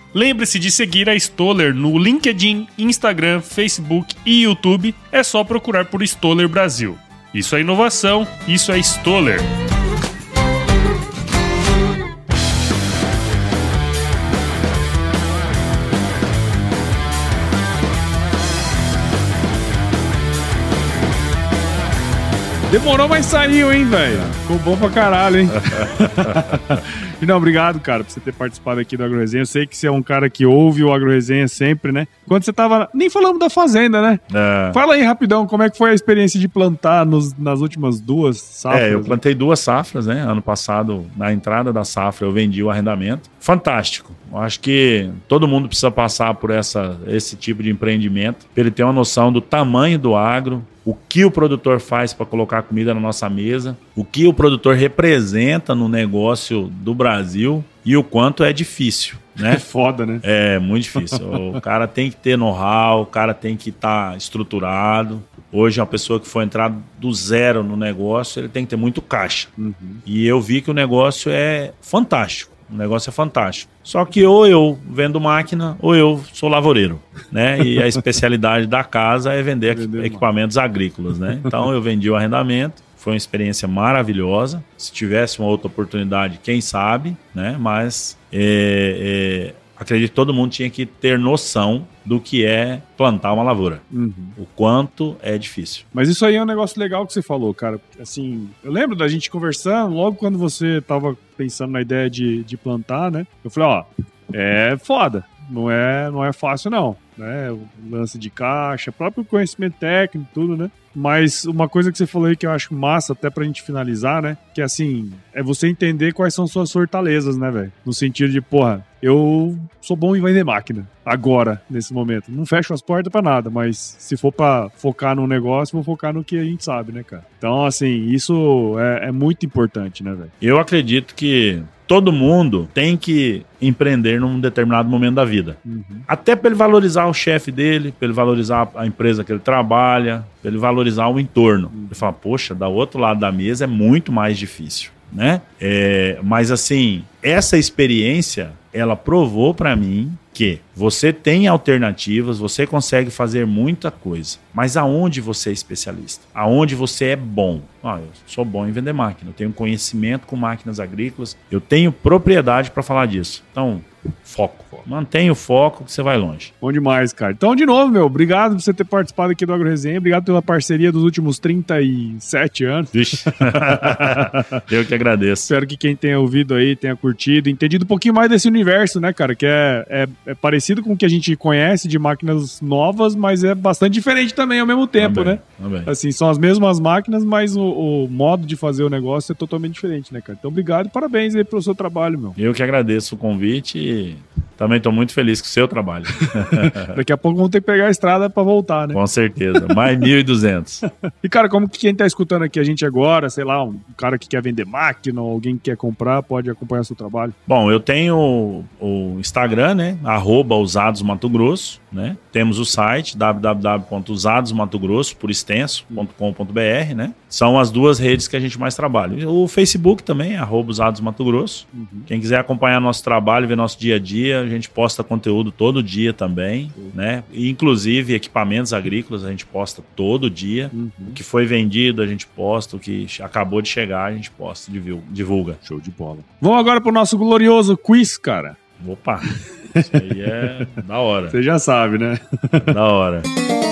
Lembre-se de seguir a Stoller no LinkedIn, Instagram, Facebook e YouTube. É só procurar por Stoller Brasil. Isso é inovação, isso é Stoller. Demorou, mas saiu, hein, velho? Ficou bom pra caralho, hein? e não, obrigado, cara, por você ter participado aqui do AgroResenha. Eu sei que você é um cara que ouve o AgroResenha sempre, né? Quando você tava. Nem falamos da fazenda, né? É. Fala aí rapidão, como é que foi a experiência de plantar nos, nas últimas duas safras? É, eu plantei duas safras, né? Ano passado, na entrada da safra, eu vendi o arrendamento. Fantástico. Eu acho que todo mundo precisa passar por essa, esse tipo de empreendimento, para ele ter uma noção do tamanho do agro, o que o produtor faz para colocar comida na nossa mesa, o que o produtor representa no negócio do Brasil e o quanto é difícil. Né? É foda, né? É, muito difícil. o cara tem que ter know-how, o cara tem que estar tá estruturado. Hoje, uma pessoa que for entrar do zero no negócio, ele tem que ter muito caixa. Uhum. E eu vi que o negócio é fantástico. O negócio é fantástico. Só que ou eu vendo máquina ou eu sou lavoureiro, né? E a especialidade da casa é vender, vender equipamentos agrícolas, né? Então eu vendi o arrendamento, foi uma experiência maravilhosa. Se tivesse uma outra oportunidade, quem sabe, né? Mas é, é, acredito que todo mundo tinha que ter noção do que é plantar uma lavoura. Uhum. O quanto é difícil. Mas isso aí é um negócio legal que você falou, cara. Assim, eu lembro da gente conversando, logo quando você estava pensando na ideia de, de plantar, né? Eu falei, ó, é foda. Não é, não é fácil, não. Né? O lance de caixa, próprio conhecimento técnico, tudo, né? Mas uma coisa que você falou aí que eu acho massa, até pra gente finalizar, né? Que assim, é você entender quais são suas fortalezas, né, velho? No sentido de, porra, eu sou bom em vender máquina. Agora, nesse momento. Não fecho as portas para nada, mas se for para focar no negócio, vou focar no que a gente sabe, né, cara? Então, assim, isso é, é muito importante, né, velho? Eu acredito que todo mundo tem que empreender num determinado momento da vida. Uhum. Até para ele valorizar o chefe dele, para ele valorizar a empresa que ele trabalha, para ele valorizar o entorno. Ele fala, poxa, da outro lado da mesa é muito mais difícil, né? É, mas assim, essa experiência, ela provou para mim que você tem alternativas, você consegue fazer muita coisa, mas aonde você é especialista? Aonde você é bom? Ah, eu sou bom em vender máquina, eu tenho conhecimento com máquinas agrícolas, eu tenho propriedade para falar disso. Então, foco. Mantenha o foco que você vai longe. Bom demais, cara. Então, de novo, meu, obrigado por você ter participado aqui do Agro Resenha. Obrigado pela parceria dos últimos 37 anos. Vixe. eu que agradeço. Espero que quem tenha ouvido aí tenha curtido, entendido um pouquinho mais desse universo, né, cara? Que é, é, é parecido com o que a gente conhece de máquinas novas, mas é bastante diferente também ao mesmo tempo, também, né? Também. Assim, são as mesmas máquinas, mas o, o, modo de fazer o negócio é totalmente diferente, né, cara? Então, obrigado e parabéns aí pelo seu trabalho, meu. Eu que agradeço o convite e também estou muito feliz com o seu trabalho. Daqui a pouco vamos ter que pegar a estrada para voltar, né? Com certeza. Mais 1.200. e, cara, como que quem está escutando aqui a gente agora, sei lá, um cara que quer vender máquina, ou alguém que quer comprar, pode acompanhar seu trabalho? Bom, eu tenho o Instagram, né? Arroba Usados Mato Grosso, né? Temos o site www.usadosmatogrosso, por extenso.com.br, né? São as duas redes que a gente mais trabalha. O Facebook também, arroba Usados Mato Grosso. Uhum. Quem quiser acompanhar nosso trabalho, ver nosso dia a dia, gente posta conteúdo todo dia também, né? inclusive equipamentos agrícolas a gente posta todo dia. Uhum. O que foi vendido a gente posta, o que acabou de chegar a gente posta, divulga. Show de bola. Vamos agora pro nosso glorioso quiz, cara. Opa! Isso aí é da hora. Você já sabe, né? Da hora.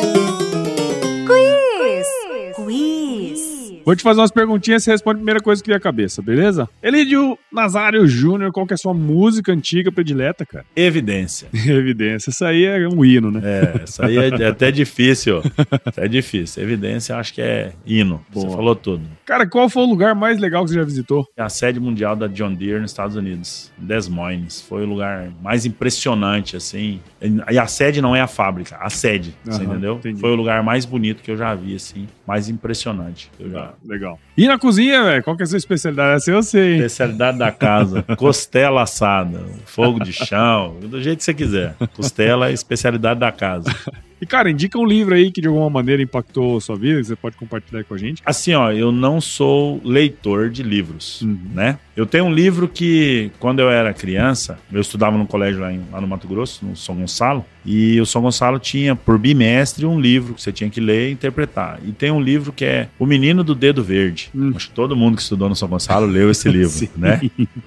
Vou te fazer umas perguntinhas, você responde a primeira coisa que vier à cabeça, beleza? Elidio Nazário Júnior, qual que é a sua música antiga predileta, cara? Evidência. Evidência. Isso aí é um hino, né? É, isso aí é, é até difícil. É difícil. Evidência, acho que é hino. Boa. Você falou tudo. Cara, qual foi o lugar mais legal que você já visitou? A sede mundial da John Deere nos Estados Unidos, Des Moines. Foi o lugar mais impressionante, assim. E a sede não é a fábrica, a sede, uhum, entendeu? Entendi. Foi o lugar mais bonito que eu já vi, assim. Mais impressionante. Eu já... Legal. E na cozinha, velho? Qual que é a sua especialidade? Essa eu sei. Especialidade da casa. Costela assada, fogo de chão, do jeito que você quiser. Costela é especialidade da casa. E, cara, indica um livro aí que de alguma maneira impactou a sua vida, que você pode compartilhar com a gente. Assim, ó, eu não sou leitor de livros, uhum. né? Eu tenho um livro que, quando eu era criança, eu estudava num colégio lá, em, lá no Mato Grosso, no São Gonçalo, e o São Gonçalo tinha, por bimestre, um livro que você tinha que ler e interpretar. E tem um livro que é O Menino do Dedo Verde. Hum. Acho que todo mundo que estudou no São Gonçalo leu esse livro, né?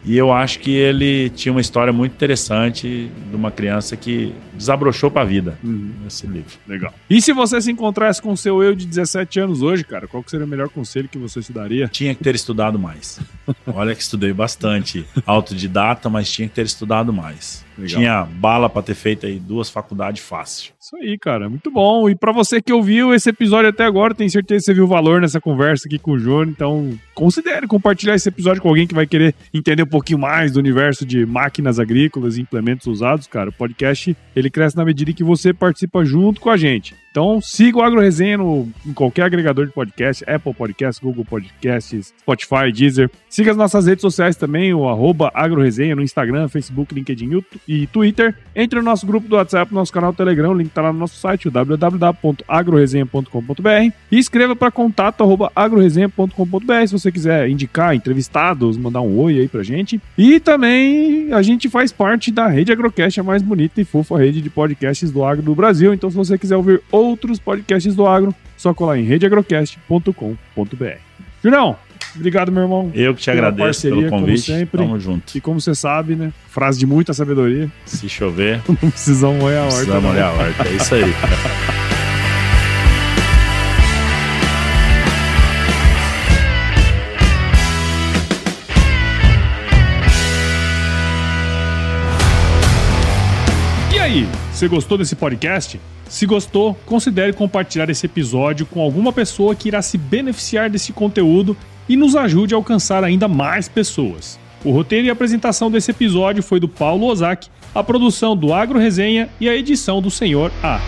E eu acho que ele tinha uma história muito interessante de uma criança que desabrochou para a vida uhum. nesse livro. Legal. E se você se encontrasse com o seu eu de 17 anos hoje, cara, qual seria o melhor conselho que você se daria? Tinha que ter estudado mais. Olha que estudei bastante autodidata, mas tinha que ter estudado mais. Legal. Tinha bala para ter feito aí duas faculdades fácil. Isso aí, cara, muito bom. E para você que ouviu esse episódio até agora, tenho certeza que você viu valor nessa conversa aqui com o Júnior, então considere compartilhar esse episódio com alguém que vai querer entender um pouquinho mais do universo de máquinas agrícolas e implementos usados, cara. O podcast, ele cresce na medida que você participa junto com a gente. Então, siga o AgroResenha no, em qualquer agregador de podcast, Apple Podcasts, Google Podcasts, Spotify, Deezer. Siga as nossas redes sociais também, o arroba AgroResenha no Instagram, Facebook, LinkedIn e Twitter. Entre no nosso grupo do WhatsApp, nosso canal Telegram, o link está lá no nosso site, www.agroresenha.com.br e escreva para contato arroba agroresenha.com.br se você quiser indicar entrevistados, mandar um oi aí pra gente. E também a gente faz parte da rede Agrocast, a mais bonita e fofa rede de podcasts do agro do Brasil. Então, se você quiser ouvir outros podcasts do agro, só colar em redeagrocast.com.br. Julião, obrigado, meu irmão. Eu que te agradeço pelo convite. Como sempre. Tamo junto. E como você sabe, né? Frase de muita sabedoria. Se chover. não precisamos molhar a horta. Precisamos molhar a horta. É isso aí. e aí, você gostou desse podcast? Se gostou, considere compartilhar esse episódio com alguma pessoa que irá se beneficiar desse conteúdo e nos ajude a alcançar ainda mais pessoas. O roteiro e apresentação desse episódio foi do Paulo Ozaki, a produção do Agro Resenha e a edição do Senhor A.